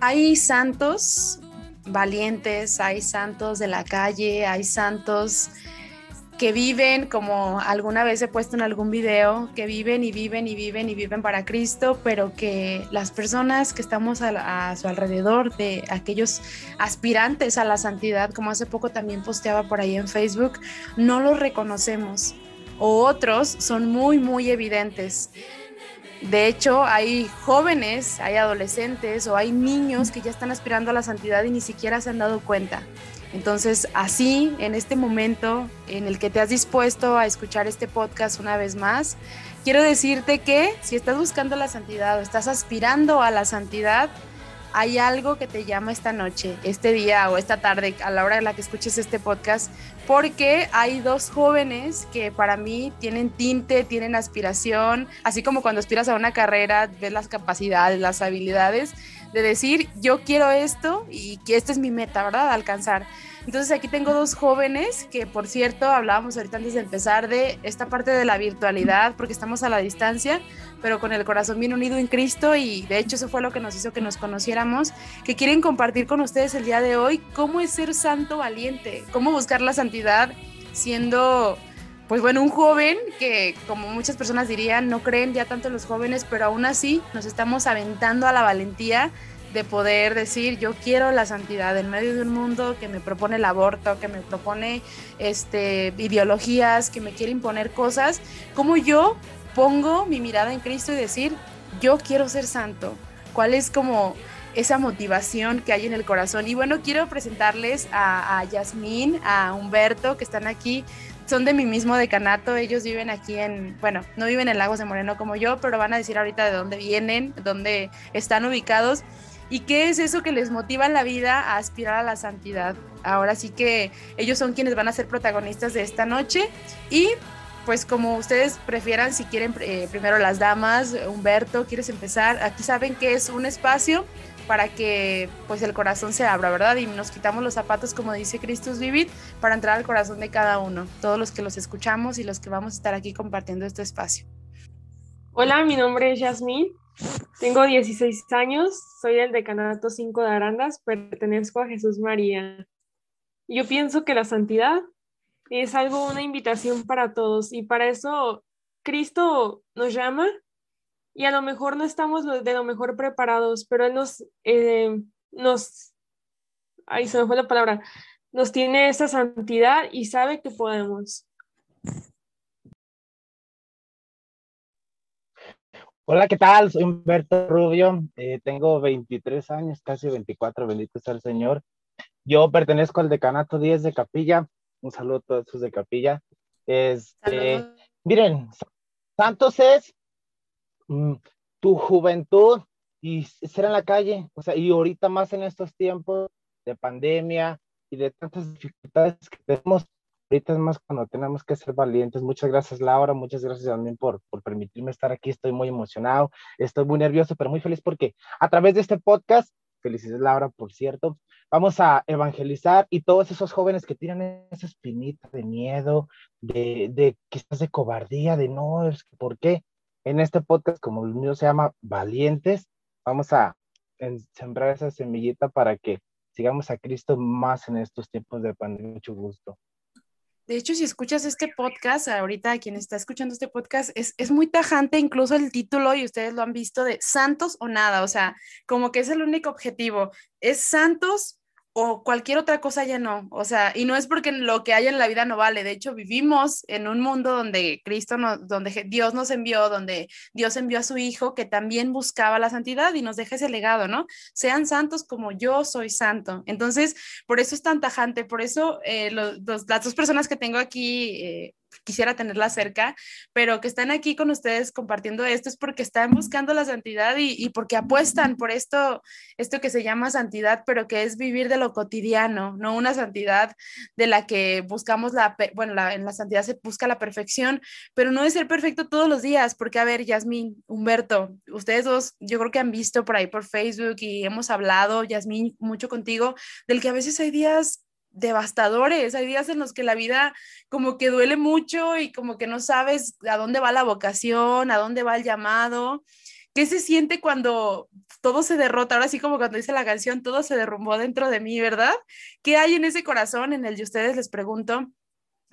Hay santos valientes, hay santos de la calle, hay santos que viven, como alguna vez he puesto en algún video, que viven y viven y viven y viven para Cristo, pero que las personas que estamos a, su alrededor, de aquellos aspirantes a la santidad, como hace poco también posteaba por ahí en Facebook, no los reconocemos. O otros son muy, muy evidentes. De hecho, hay jóvenes, hay adolescentes o hay niños que ya están aspirando a la santidad y ni siquiera se han dado cuenta. Entonces, así, en este momento en el que te has dispuesto a escuchar este podcast una vez más, quiero decirte que si estás buscando la santidad o estás aspirando a la santidad, hay algo que te llama esta noche, este día o esta tarde, a la hora de la que escuches este podcast, porque hay dos jóvenes que para mí tienen tinte, tienen aspiración, así como cuando aspiras a una carrera, ves las capacidades, las habilidades, de decir, yo quiero esto y que esta es mi meta, ¿verdad? Alcanzar. Entonces aquí tengo dos jóvenes que, por cierto, hablábamos ahorita antes de empezar de esta parte de la virtualidad, porque estamos a la distancia, pero con el corazón bien unido en Cristo y de hecho eso fue lo que nos hizo que nos conociéramos, que quieren compartir con ustedes el día de hoy cómo es ser santo valiente, cómo buscar la santidad siendo pues bueno, un joven que, como muchas personas dirían, no creen ya tanto los jóvenes, pero aún así nos estamos aventando a la valentía de poder decir yo quiero la santidad en medio de un mundo que me propone el aborto, que me propone este, ideologías, que me quiere imponer cosas, como yo pongo mi mirada en Cristo y decir yo quiero ser santo? ¿Cuál es como esa motivación que hay en el corazón? Y bueno, quiero presentarles a, a Yasmín, a Humberto, que están aquí son de mi mismo decanato, ellos viven aquí en, bueno, no viven en Lagos de Moreno como yo, pero van a decir ahorita de dónde vienen, dónde están ubicados y qué es eso que les motiva en la vida a aspirar a la santidad. Ahora sí que ellos son quienes van a ser protagonistas de esta noche y pues como ustedes prefieran, si quieren eh, primero las damas, Humberto, ¿quieres empezar? Aquí saben que es un espacio para que pues el corazón se abra, ¿verdad? Y nos quitamos los zapatos, como dice Christus Vivit, para entrar al corazón de cada uno, todos los que los escuchamos y los que vamos a estar aquí compartiendo este espacio. Hola, mi nombre es Yasmín, tengo 16 años, soy del decanato 5 de Arandas, pertenezco a Jesús María. Yo pienso que la santidad es algo, una invitación para todos y para eso Cristo nos llama y a lo mejor no estamos de lo mejor preparados, pero Él nos, eh, nos, ahí se me fue la palabra, nos tiene esa santidad y sabe que podemos. Hola, ¿qué tal? Soy Humberto Rubio, eh, tengo 23 años, casi 24, bendito sea el Señor. Yo pertenezco al decanato 10 de Capilla, un saludo a todos los de Capilla. Este, miren, Santos es tu juventud y ser en la calle, o sea, y ahorita más en estos tiempos de pandemia y de tantas dificultades que tenemos, ahorita es más cuando tenemos que ser valientes. Muchas gracias Laura, muchas gracias también por, por permitirme estar aquí, estoy muy emocionado, estoy muy nervioso, pero muy feliz porque a través de este podcast, felicidades Laura, por cierto, vamos a evangelizar y todos esos jóvenes que tienen esa espinita de miedo, de, de quizás de cobardía, de no, es que, ¿por qué? En este podcast, como el mío se llama Valientes, vamos a sembrar esa semillita para que sigamos a Cristo más en estos tiempos de pandemia. Mucho gusto. De hecho, si escuchas este podcast, ahorita quien está escuchando este podcast, es, es, muy tajante incluso el título y ustedes lo han visto de Santos o nada, o sea, como que es el único objetivo, es Santos o cualquier otra cosa ya no. O sea, y no es porque lo que hay en la vida no vale. De hecho, vivimos en un mundo donde Cristo, no, donde Dios nos envió, donde Dios envió a su Hijo que también buscaba la santidad y nos deja ese legado, ¿no? Sean santos como yo soy santo. Entonces, por eso es tan tajante, por eso eh, las dos personas que tengo aquí eh, quisiera tenerla cerca, pero que están aquí con ustedes compartiendo esto es porque están buscando la santidad y, porque apuestan por esto, esto que se llama santidad, pero que es vivir de lo cotidiano, no una santidad de la que buscamos la, bueno, en la santidad se busca la perfección, pero no es ser perfecto todos los días, porque a ver, Yasmín, Humberto, ustedes dos, yo creo que han visto por ahí por Facebook y hemos hablado, Yasmín, mucho contigo, del que a veces hay días devastadores, hay días en los que la vida como que duele mucho y como que no sabes a dónde va la vocación, a dónde va el llamado. ¿Qué se siente cuando todo se derrota? Ahora sí como cuando dice la canción, todo se derrumbó dentro de mí, ¿verdad? ¿Qué hay en ese corazón en el de ustedes les pregunto?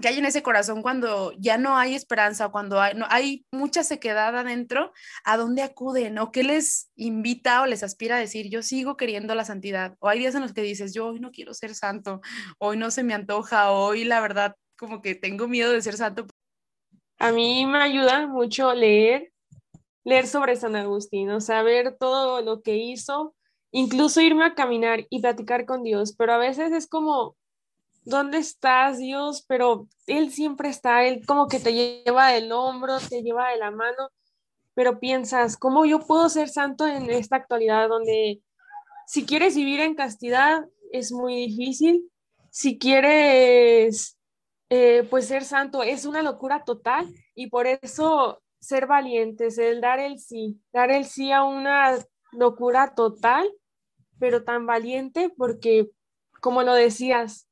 ¿Qué hay en ese corazón cuando ya no hay esperanza, cuando hay, no, hay mucha sequedad adentro? ¿A dónde acuden? ¿O qué les invita o les aspira a decir, yo sigo queriendo la santidad? O hay días en los que dices, yo hoy no quiero ser santo, hoy no se me antoja, hoy la verdad como que tengo miedo de ser santo. A mí me ayuda mucho leer, leer sobre San Agustín, o sea, ver todo lo que hizo, incluso irme a caminar y platicar con Dios, pero a veces es como ¿dónde estás, Dios? Pero Él siempre está, Él como que te lleva del hombro, te lleva de la mano, pero piensas, ¿cómo yo puedo ser santo en esta actualidad donde si quieres vivir en castidad es muy difícil, si quieres eh, pues ser santo es una locura total y por eso ser valientes, el dar el sí, dar el sí a una locura total, pero tan valiente porque, como lo decías,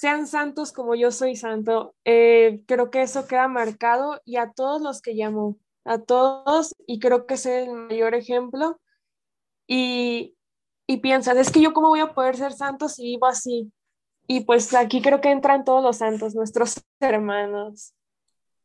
sean santos como yo soy santo. Eh, creo que eso queda marcado y a todos los que llamo, a todos, y creo que es el mayor ejemplo. Y, y piensas, es que yo cómo voy a poder ser santo si vivo así. Y pues aquí creo que entran todos los santos, nuestros hermanos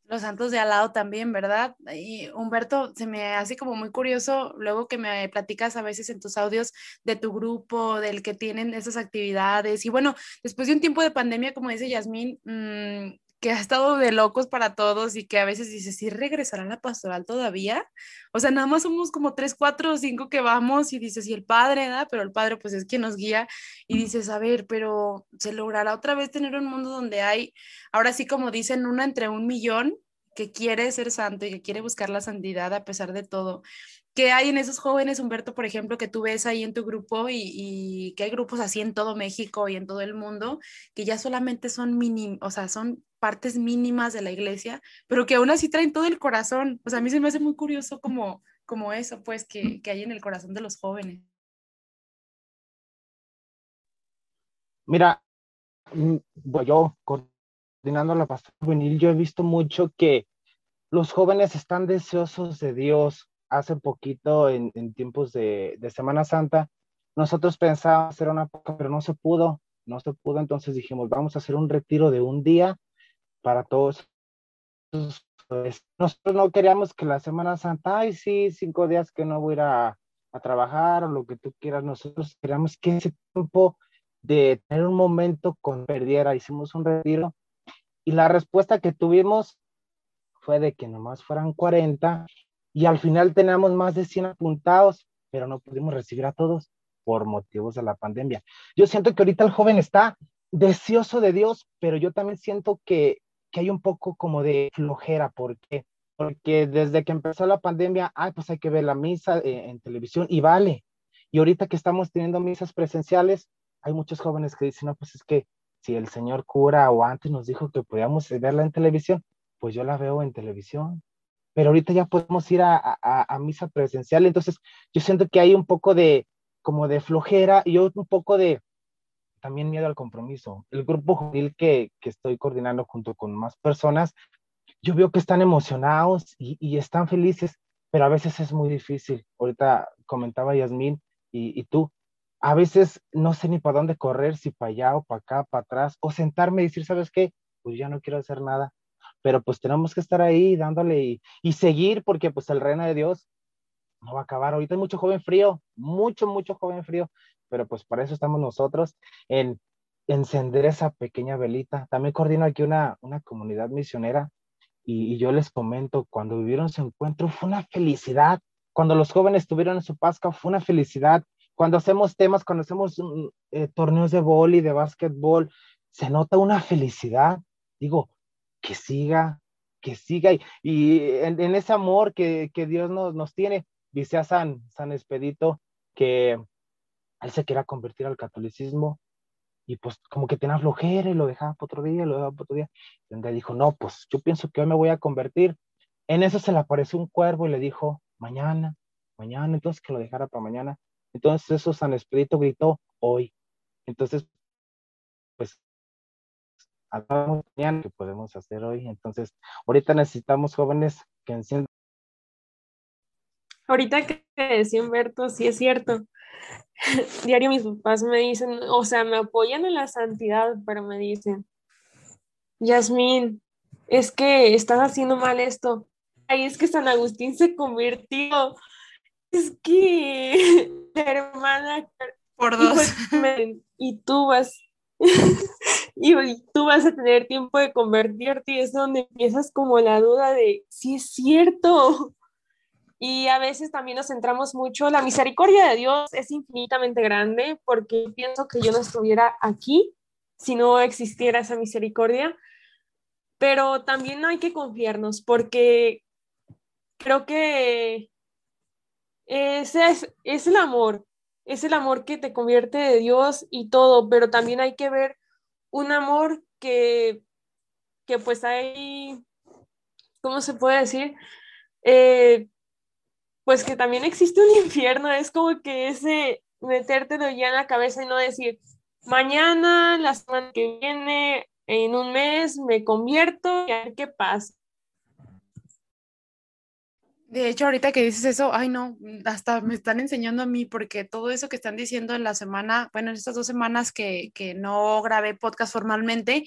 los santos de al lado también, ¿verdad? Y Humberto, se me hace como muy curioso luego que me platicas a veces en tus audios de tu grupo, del que tienen esas actividades. Y bueno, después de un tiempo de pandemia, como dice Yasmín, mm, que ha estado de locos para todos y que a veces dices, ¿sí regresará la pastoral todavía? O sea, nada más somos como tres, cuatro o cinco que vamos y dices, y el padre, ¿verdad? Pero el padre pues es quien nos guía y dices, a ver, pero ¿se logrará otra vez tener un mundo donde hay, ahora sí como dicen, una entre un millón que quiere ser santo y que quiere buscar la santidad a pesar de todo? ¿Qué hay en esos jóvenes, Humberto, por ejemplo, que tú ves ahí en tu grupo y, que hay grupos así en todo México y en todo el mundo que ya solamente son mínimos, o sea, son partes mínimas de la iglesia, pero que aún así traen todo el corazón? O sea, a mí se me hace muy curioso como, como eso, pues, que, que hay en el corazón de los jóvenes. Mira, mm, yo coordinando la pastora juvenil, yo he visto mucho que los jóvenes están deseosos de Dios, hace poquito, en, tiempos de, Semana Santa, nosotros pensábamos hacer una pero no se pudo, no se pudo, entonces dijimos, vamos a hacer un retiro de un día para todos. Nosotros no queríamos que la Semana Santa, ay, sí, cinco días que no voy a ir a, a trabajar o lo que tú quieras, nosotros queríamos que ese tiempo de tener un momento con perdiera, hicimos un retiro y la respuesta que tuvimos fue de que nomás fueran 40 y al final teníamos más de 100 apuntados, pero no pudimos recibir a todos por motivos de la pandemia. Yo siento que ahorita el joven está deseoso de Dios, pero yo también siento que, que hay un poco como de flojera. ¿Por qué? Porque desde que empezó la pandemia, ay, pues hay que ver la misa eh, en televisión y vale. Y ahorita que estamos teniendo misas presenciales, hay muchos jóvenes que dicen, no, pues es que si el señor cura o antes nos dijo que podíamos verla en televisión, pues yo la veo en televisión pero ahorita ya podemos ir a, a, misa presencial, entonces yo siento que hay un poco de, como de flojera y un poco de también miedo al compromiso. El grupo juvenil que, que estoy coordinando junto con más personas, yo veo que están emocionados y, y, están felices, pero a veces es muy difícil. Ahorita comentaba Yasmín y, y tú, a veces no sé ni para dónde correr, si para allá o para acá, para atrás, o sentarme y decir, ¿sabes qué? Pues ya no quiero hacer nada pero pues tenemos que estar ahí dándole y, seguir porque pues el reino de Dios no va a acabar. Ahorita hay mucho joven frío, mucho, mucho joven frío, pero pues para eso estamos nosotros en encender esa pequeña velita. También coordino aquí una, una comunidad misionera y, yo les comento, cuando vivieron su encuentro fue una felicidad. Cuando los jóvenes tuvieron su Pascua fue una felicidad. Cuando hacemos temas, cuando hacemos mm, eh, torneos de y de básquetbol, se nota una felicidad. Digo, que siga, que siga. Y, en, ese amor que, Dios nos, nos, tiene, dice a San, San Expedito que él se quiera convertir al catolicismo y pues como que tenía flojera y lo dejaba para otro día, lo dejaba para otro día. Y dijo, no, pues yo pienso que hoy me voy a convertir. En eso se le apareció un cuervo y le dijo, mañana, mañana, entonces que lo dejara para mañana. Entonces eso San Expedito gritó, hoy. Entonces pues que podemos hacer hoy. Entonces, ahorita necesitamos jóvenes que enciendan. Ahorita que decía Humberto, sí es cierto. Diario mis papás me dicen, o sea, me apoyan en la santidad, pero me dicen, Yasmín, es que estás haciendo mal esto. Ahí es que San Agustín se convirtió. Es que hermana por dos. Y tú vas y tú vas a tener tiempo de convertirte y es donde empiezas como la duda de si es cierto. Y a veces también nos centramos mucho, la misericordia de Dios es infinitamente grande porque pienso que yo no estuviera aquí si no existiera esa misericordia, pero también no hay que confiarnos porque creo que ese es, es el amor, es el amor que te convierte de Dios y todo, pero también hay que ver un amor que, que pues hay, ¿cómo se puede decir? Eh, pues que también existe un infierno, es como que ese metértelo ya en la cabeza y no decir, mañana, la semana que viene, en un mes me convierto y a ver qué pasa. De hecho, ahorita que dices eso, ay no, hasta me están enseñando a mí porque todo eso que están diciendo en la semana, bueno, en estas dos semanas que, que no grabé podcast formalmente,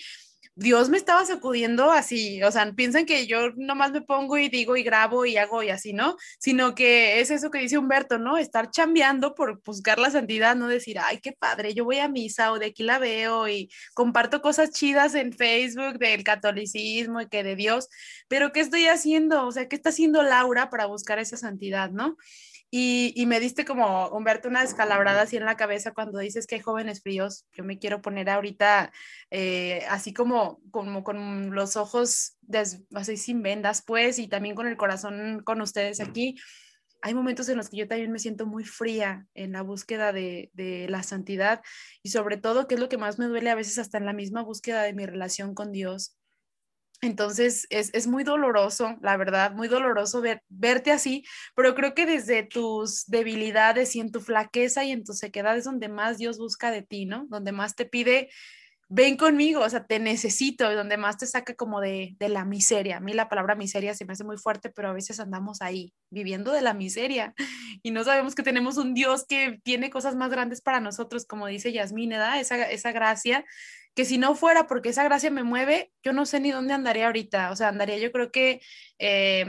Dios me estaba sacudiendo así, o sea, piensan que yo nomás me pongo y digo y grabo y hago y así, ¿no? Sino que es eso que dice Humberto, ¿no? Estar chambeando por buscar la santidad, no decir, ay, qué padre, yo voy a misa o de aquí la veo y comparto cosas chidas en Facebook del catolicismo y que de Dios, pero ¿qué estoy haciendo? O sea, ¿qué está haciendo Laura para buscar esa santidad, ¿no? Y, me diste como, Humberto, una descalabrada así en la cabeza cuando dices que hay jóvenes fríos. Yo me quiero poner ahorita eh, así como, como con los ojos así sin vendas, pues, y también con el corazón con ustedes aquí. Hay momentos en los que yo también me siento muy fría en la búsqueda de, de la santidad y sobre todo, que es lo que más me duele a veces hasta en la misma búsqueda de mi relación con Dios entonces es, muy doloroso, la verdad, muy doloroso verte así, pero creo que desde tus debilidades y en tu flaqueza y en tu sequedad es donde más Dios busca de ti, ¿no? Donde más te pide, ven conmigo, o sea, te necesito, donde más te saca como de, de la miseria. A mí la palabra miseria se me hace muy fuerte, pero a veces andamos ahí, viviendo de la miseria y no sabemos que tenemos un Dios que tiene cosas más grandes para nosotros, como dice Yasmín, ¿da? Esa, esa gracia que si no fuera porque esa gracia me mueve, yo no sé ni dónde andaría ahorita. O sea, andaría yo creo que eh,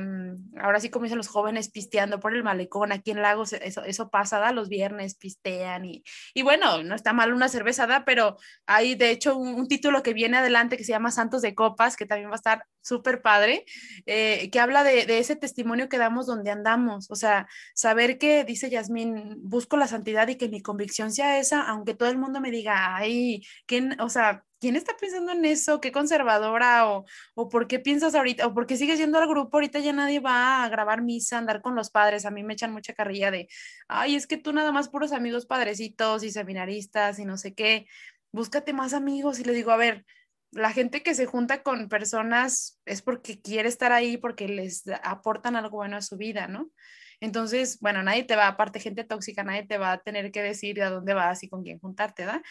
ahora sí como dicen los jóvenes pisteando por el malecón, aquí en Lagos eso, eso pasa, ¿da? los viernes pistean y, y bueno, no está mal una cervezada, pero hay de hecho un, título que viene adelante que se llama Santos de Copas, que también va a estar súper padre, eh, que habla de, de, ese testimonio que damos donde andamos. O sea, saber que, dice Yasmín, busco la santidad y que mi convicción sea esa, aunque todo el mundo me diga, ay, ¿quién, o sea, ¿quién está pensando en eso? ¿Qué conservadora? O, o por qué piensas ahorita? ¿O por qué sigues yendo al grupo? Ahorita ya nadie va a grabar misa, andar con los padres. A mí me echan mucha carrilla de, ay, es que tú nada más puros amigos padrecitos y seminaristas y no sé qué. Búscate más amigos. Y le digo, a ver, la gente que se junta con personas es porque quiere estar ahí, porque les aportan algo bueno a su vida, ¿no? Entonces, bueno, nadie te va, aparte gente tóxica, nadie te va a tener que decir a dónde vas y con quién juntarte, ¿verdad?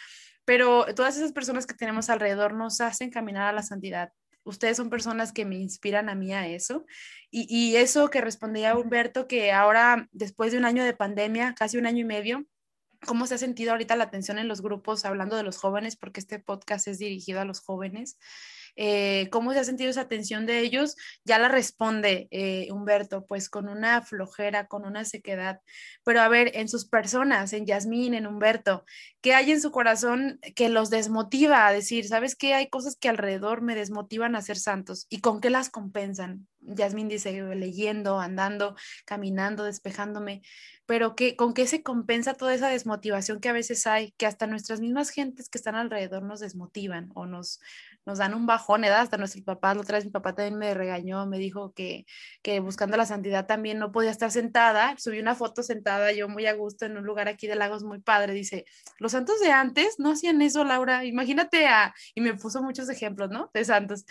Pero todas esas personas que tenemos alrededor nos hacen caminar a la santidad. Ustedes son personas que me inspiran a mí a eso. Y, y eso que respondía Humberto, que ahora, después de un año de pandemia, casi un año y medio, ¿Cómo se ha sentido ahorita la atención en los grupos hablando de los jóvenes? Porque este podcast es dirigido a los jóvenes. Eh, cómo se ha sentido esa atención de ellos, ya la responde eh, Humberto, pues con una flojera, con una sequedad. Pero a ver, en sus personas, en Yasmín, en Humberto, ¿qué hay en su corazón que los desmotiva a decir, sabes qué? Hay cosas que alrededor me desmotivan a ser santos y con qué las compensan. Yasmín dice, leyendo, andando, caminando, despejándome, pero que, ¿con qué se compensa toda esa desmotivación que a veces hay, que hasta nuestras mismas gentes que están alrededor nos desmotivan o nos, nos dan un bajón, ¿eh? hasta nuestros papás, la otra vez mi papá también me regañó, me dijo que, que buscando la santidad también no podía estar sentada, subí una foto sentada yo muy a gusto en un lugar aquí de Lagos muy padre, dice, los santos de antes no hacían eso, Laura, imagínate a, y me puso muchos ejemplos, ¿no? De santos,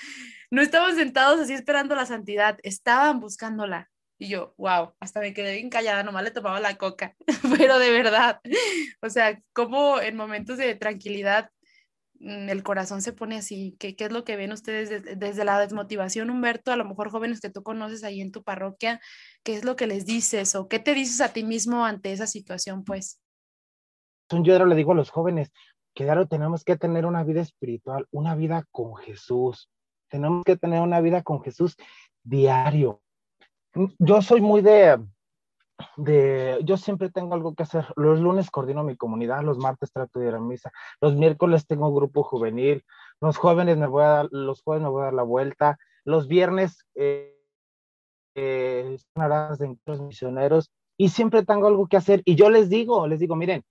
no estaban sentados así esperando la santidad, estaban buscándola. Y yo, wow, hasta me quedé bien callada, nomás le tomaba la coca, pero de verdad, o sea, como en momentos de tranquilidad el corazón se pone así. ¿Qué, qué es lo que ven ustedes desde, la desmotivación, Humberto? A lo mejor jóvenes que tú conoces ahí en tu parroquia, ¿qué es lo que les dices o qué te dices a ti mismo ante esa situación, pues? Yo le digo a los jóvenes que claro, tenemos que tener una vida espiritual, una vida con Jesús. Tenemos que tener una vida con Jesús diario. Yo soy muy de, de, yo siempre tengo algo que hacer. Los lunes coordino mi comunidad, los martes trato de ir a misa, los miércoles tengo grupo juvenil, los jóvenes me voy a dar, los jueves me voy a dar la vuelta, los viernes eh, eh, de encuentros misioneros y siempre tengo algo que hacer. Y yo les digo, les digo, miren,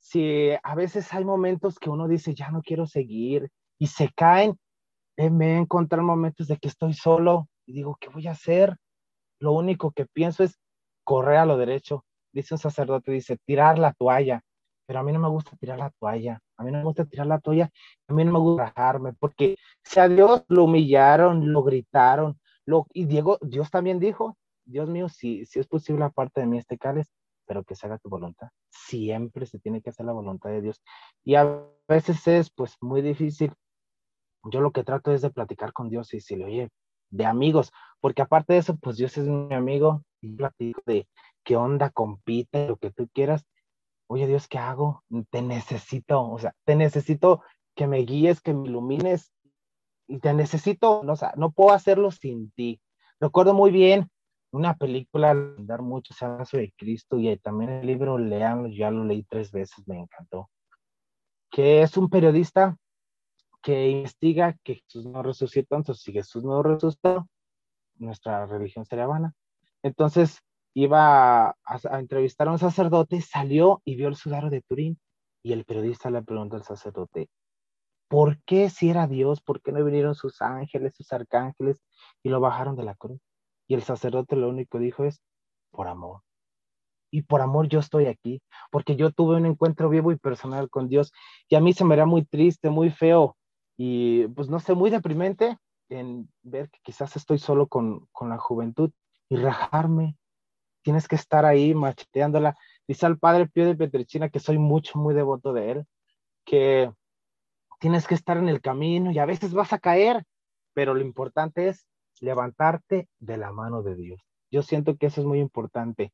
si a veces hay momentos que uno dice, ya no quiero seguir y se caen, eh, me he encontrado momentos de que estoy solo y digo, ¿qué voy a hacer? Lo único que pienso es correr a lo derecho. Dice un sacerdote, dice, tirar la toalla. Pero a mí no me gusta tirar la toalla. A mí no me gusta tirar la toalla. A mí no me gusta bajarme. Porque si a Dios lo humillaron, lo gritaron. Lo, y Diego, Dios también dijo, Dios mío, si, si es posible aparte de mí este cáliz, pero que se haga tu voluntad. Siempre se tiene que hacer la voluntad de Dios. Y a veces es pues muy difícil. Yo lo que trato es de platicar con Dios y si le oye, de amigos, porque aparte de eso, pues Dios es mi amigo, y platico de qué onda, compite, lo que tú quieras. Oye Dios, ¿qué hago? Te necesito, o sea, te necesito que me guíes, que me ilumines y te necesito, no, o sea, no puedo hacerlo sin ti. Recuerdo muy bien una película, dar mucho, se de Cristo y también el libro, leanlo, ya lo leí tres veces, me encantó. Que es un periodista que investiga que Jesús no resucitó, entonces si Jesús no resucitó, nuestra religión sería vana. Entonces iba a, entrevistar a un sacerdote, salió y vio el sudario de Turín y el periodista le preguntó al sacerdote, ¿por qué si era Dios, por qué no vinieron sus ángeles, sus arcángeles y lo bajaron de la cruz? Y el sacerdote lo único dijo es, por amor. Y por amor yo estoy aquí, porque yo tuve un encuentro vivo y personal con Dios y a mí se me era muy triste, muy feo y pues no sé, muy deprimente en ver que quizás estoy solo con, con la juventud y rajarme. Tienes que estar ahí macheteándola. Dice al padre Pío de Petrechina que soy mucho, muy devoto de él, que tienes que estar en el camino y a veces vas a caer, pero lo importante es levantarte de la mano de Dios. Yo siento que eso es muy importante,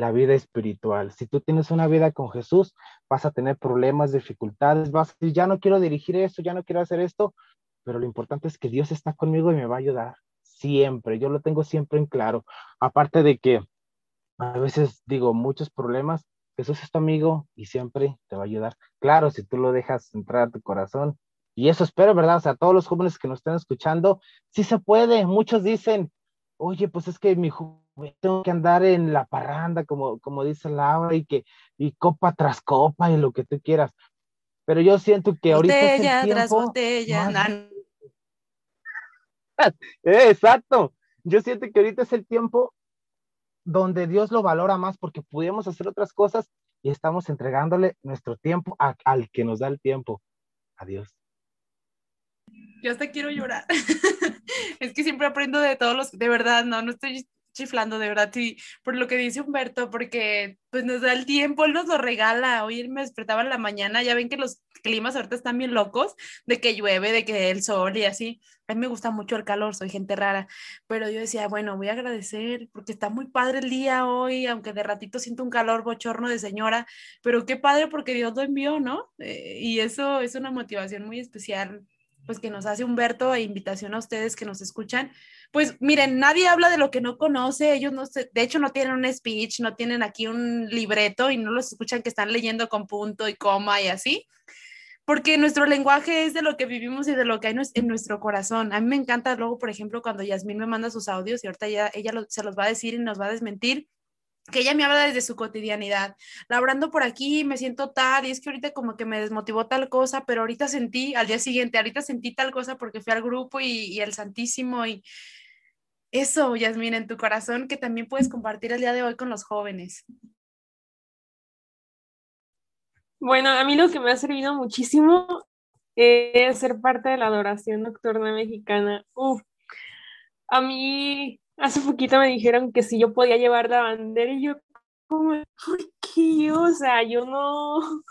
la vida espiritual. Si tú tienes una vida con Jesús, vas a tener problemas, dificultades, vas a decir, ya no quiero dirigir esto, ya no quiero hacer esto, pero lo importante es que Dios está conmigo y me va a ayudar siempre, yo lo tengo siempre en claro. Aparte de que a veces digo muchos problemas, Jesús es tu amigo y siempre te va a ayudar. Claro, si tú lo dejas entrar a tu corazón. Y eso espero, ¿verdad? O sea, todos los jóvenes que nos estén escuchando, sí se puede. Muchos dicen, oye, pues es que mi tengo que andar en la parranda, como, como dice Laura, y que, y copa tras copa y lo que tú quieras. Pero yo siento que ahorita. Botella tras botella. Exacto. Yo siento que ahorita es el tiempo donde Dios lo valora más porque pudimos hacer otras cosas y estamos entregándole nuestro tiempo al que nos da el tiempo. A Dios. Yo hasta quiero llorar. es que siempre aprendo de todos los, de verdad, no, no estoy chiflando de verdad, sí, por lo que dice Humberto, porque pues nos da el tiempo, él nos lo regala. Hoy me despertaba en la mañana, ya ven que los climas ahorita están bien locos, de que llueve, de que el sol y así. A mí me gusta mucho el calor, soy gente rara, pero yo decía, bueno, voy a agradecer porque está muy padre el día hoy, aunque de ratito siento un calor bochorno de señora, pero qué padre porque Dios lo envió, ¿no? Eh, y eso es una motivación muy especial pues que nos hace Humberto e invitación a ustedes que nos escuchan. Pues miren, nadie habla de lo que no conoce, ellos no de hecho no tienen un speech, no tienen aquí un libreto y no los escuchan que están leyendo con punto y coma y así, porque nuestro lenguaje es de lo que vivimos y de lo que hay en nuestro corazón. A mí me encanta luego, por ejemplo, cuando Yasmín me manda sus audios y ahorita ya, ella se los va a decir y nos va a desmentir que ella me habla desde su cotidianidad, labrando por aquí, me siento tal, y es que ahorita como que me desmotivó tal cosa, pero ahorita sentí, al día siguiente, ahorita sentí tal cosa porque fui al grupo y, y el Santísimo y eso, Yasmin, en tu corazón que también puedes compartir el día de hoy con los jóvenes. Bueno, a mí lo que me ha servido muchísimo es ser parte de la adoración nocturna mexicana. A mí hace poquito me dijeron que si yo podía llevar la bandera y yo como, ¿por qué? O sea, yo no...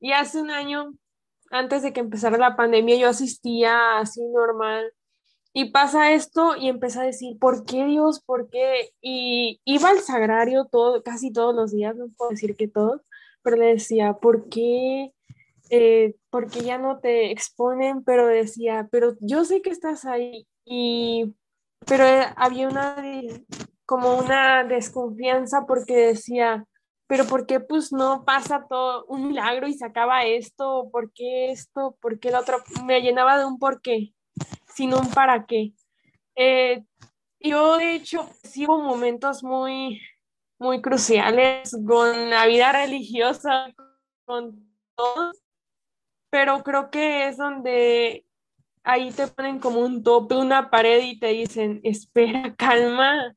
Y hace un año antes de que empezara la pandemia yo asistía así normal y pasa esto y empecé a decir, ¿por qué Dios? ¿Por qué? Y iba al sagrario todo, casi todos los días, no puedo decir que todos, pero le decía, ¿por qué? Eh, porque ya no te exponen, pero decía, pero yo sé que estás ahí y, pero había una, como una desconfianza porque decía, pero ¿por qué pues no pasa todo un milagro y se acaba esto? ¿Por qué esto? ¿Por qué el otro? Me llenaba de un por qué sino un para qué. Eh, yo, de hecho, sigo momentos muy, muy cruciales con la vida religiosa, con todos, pero creo que es donde ahí te ponen como un tope, una pared y te dicen, espera, calma.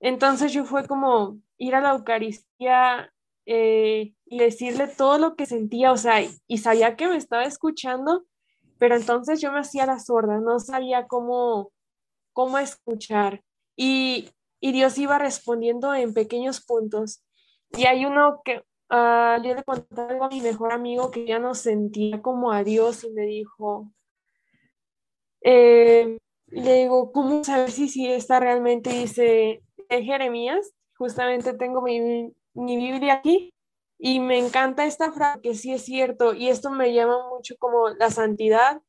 Entonces yo fue como ir a la Eucaristía eh, y decirle todo lo que sentía, o sea, y sabía que me estaba escuchando, pero entonces yo me hacía la sorda, no sabía cómo, cómo escuchar. Y, Dios iba respondiendo en pequeños puntos. Y hay uno que uh, yo le conté algo a mi mejor amigo que ya no sentía como a Dios y me dijo, eh, le digo, ¿cómo saber si, si está realmente? Dice, en Jeremías, justamente tengo mi, mi Biblia aquí, y me encanta esta frase que sí es cierto, y esto me llama mucho como la santidad.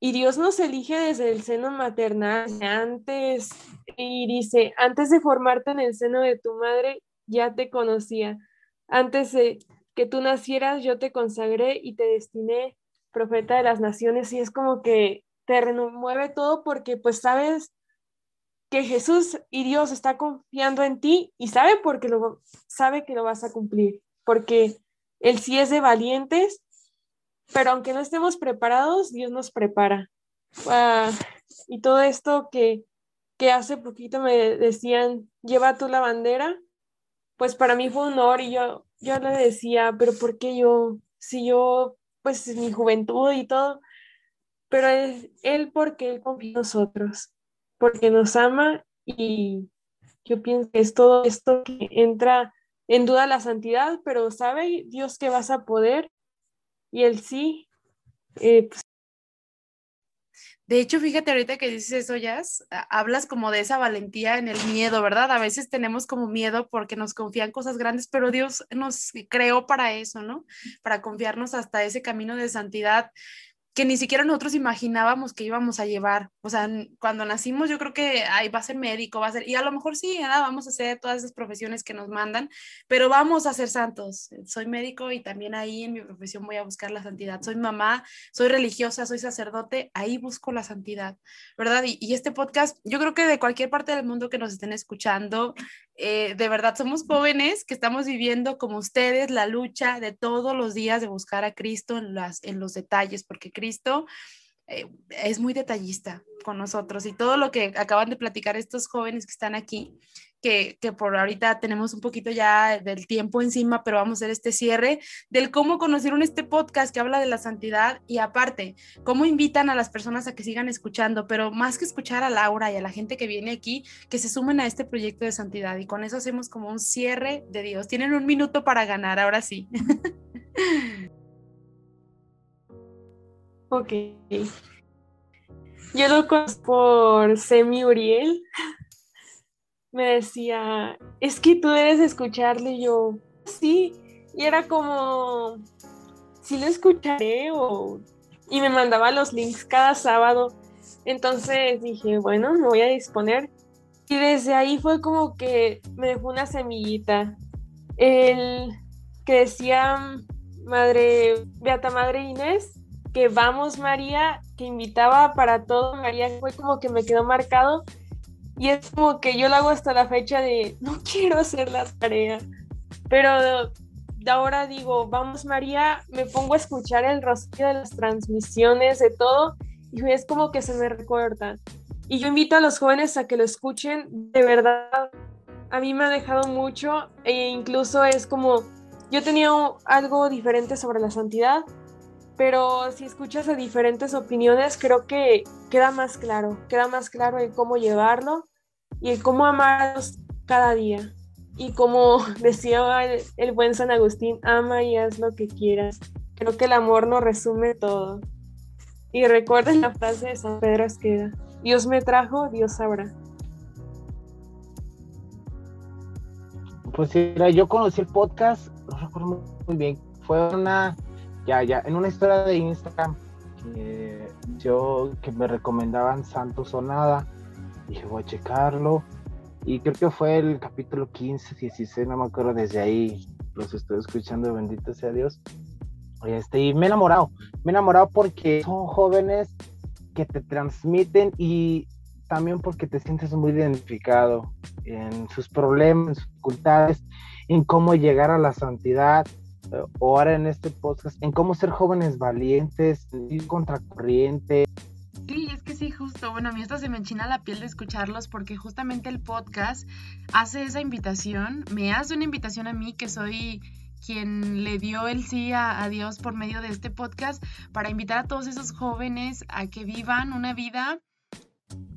Y Dios nos elige desde el seno maternal, antes, y dice, antes de formarte en el seno de tu madre, ya te conocía. Antes de que tú nacieras, yo te consagré y te destiné profeta de las naciones. Y es como que te remueve todo porque pues sabes que Jesús y Dios está confiando en ti y sabe porque lo sabe que lo vas a cumplir porque Él sí es de valientes, pero aunque no estemos preparados, Dios nos prepara. Ah, y todo esto que, que hace poquito me decían, lleva tú la bandera, pues para mí fue un honor y yo, yo le decía, pero ¿por qué yo? Si yo, pues mi juventud y todo, pero es Él porque Él confía en nosotros, porque nos ama y yo pienso que es todo esto que entra en duda la santidad, pero sabe Dios que vas a poder y él sí. Eh, pues de hecho, fíjate ahorita que dices eso, Jazz, hablas como de esa valentía en el miedo, ¿verdad? A veces tenemos como miedo porque nos confían cosas grandes, pero Dios nos creó para eso, ¿no? Para confiarnos hasta ese camino de santidad que ni siquiera nosotros imaginábamos que íbamos a llevar. O sea, cuando nacimos yo creo que ahí va a ser médico, va a ser, y a lo mejor sí, nada, vamos a hacer todas esas profesiones que nos mandan, pero vamos a ser santos. Soy médico y también ahí en mi profesión voy a buscar la santidad. Soy mamá, soy religiosa, soy sacerdote, ahí busco la santidad, ¿verdad? Y, y este podcast, yo creo que de cualquier parte del mundo que nos estén escuchando, eh, de verdad somos jóvenes que estamos viviendo como ustedes la lucha de todos los días de buscar a Cristo en, las, en los detalles, porque Cristo eh, es muy detallista con nosotros y todo lo que acaban de platicar estos jóvenes que están aquí que, por ahorita tenemos un poquito ya del tiempo encima, pero vamos a hacer este cierre del cómo conocieron este podcast que habla de la santidad y aparte, cómo invitan a las personas a que sigan escuchando, pero más que escuchar a Laura y a la gente que viene aquí, que se sumen a este proyecto de santidad y con eso hacemos como un cierre de Dios. Tienen un minuto para ganar, ahora sí. ok. Yo lo conozco por Semi Uriel me decía, es que tú debes escucharle y yo, sí, y era como, sí lo escucaré o... Y me mandaba los links cada sábado. Entonces dije, bueno, me voy a disponer. Y desde ahí fue como que me dejó una semillita. El que decía Madre, Beata Madre Inés, vamos María, que invitaba para todo María, fue como que me quedó marcado y es como que yo lo hago hasta la fecha de, no quiero hacer la tarea. Pero de ahora digo, vamos María, me pongo a escuchar el rostro de las transmisiones, de todo, y es como que se me recuerda. Y yo invito a los jóvenes a que lo escuchen, de verdad, a mí me ha dejado mucho, e incluso es como, yo tenía algo diferente sobre la santidad, pero si escuchas a diferentes opiniones, creo que queda más claro, queda más claro el cómo llevarlo y el cómo amarlos cada día. Y como decía el, buen San Agustín, ama y haz lo que quieras. Creo que el amor nos resume todo. Y recuerden la frase de San Pedro Esqueda, Dios me trajo, Dios sabrá. Pues mira, yo conocí el podcast, no recuerdo muy bien, fue una, ya, ya, en una historia de Instagram, que yo, que me recomendaban Santos Sonada, dije, voy a checarlo, y creo que fue el capítulo 15, 16, no me acuerdo, desde ahí los estoy escuchando, bendito sea Dios, este, y me he enamorado, me he enamorado porque son jóvenes que te transmiten y también porque te sientes muy identificado en sus problemas, en sus dificultades, en cómo llegar a la santidad, o ahora en este podcast, en cómo ser jóvenes valientes, ir contracorriente. Sí, es que sí, justo. Bueno, a mí esto se me enchina la piel de escucharlos porque justamente el podcast hace esa invitación, me hace una invitación a mí que soy quien le dio el sí a, a, Dios por medio de este podcast para invitar a todos esos jóvenes a que vivan una vida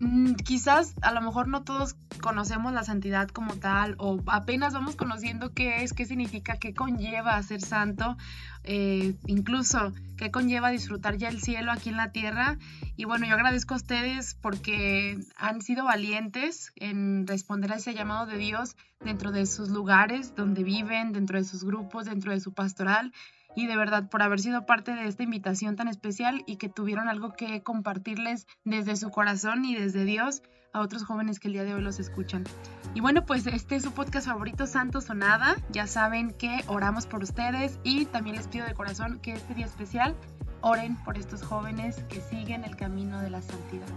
Mm, quizás a lo mejor no todos conocemos la santidad como tal o apenas vamos conociendo qué es, qué significa, qué conlleva ser santo, eh, incluso qué conlleva disfrutar ya el cielo aquí en la tierra. Y bueno, yo agradezco a ustedes porque han sido valientes en responder a ese llamado de Dios dentro de sus lugares donde viven, dentro de sus grupos, dentro de su pastoral y de verdad por haber sido parte de esta invitación tan especial y que tuvieron algo que compartirles desde su corazón y desde Dios a otros jóvenes que el día de hoy los escuchan. Y bueno, pues este es su podcast favorito, Santos o Nada. Ya saben que oramos por ustedes y también les pido de corazón que este día especial oren por estos jóvenes que siguen el camino de la santidad.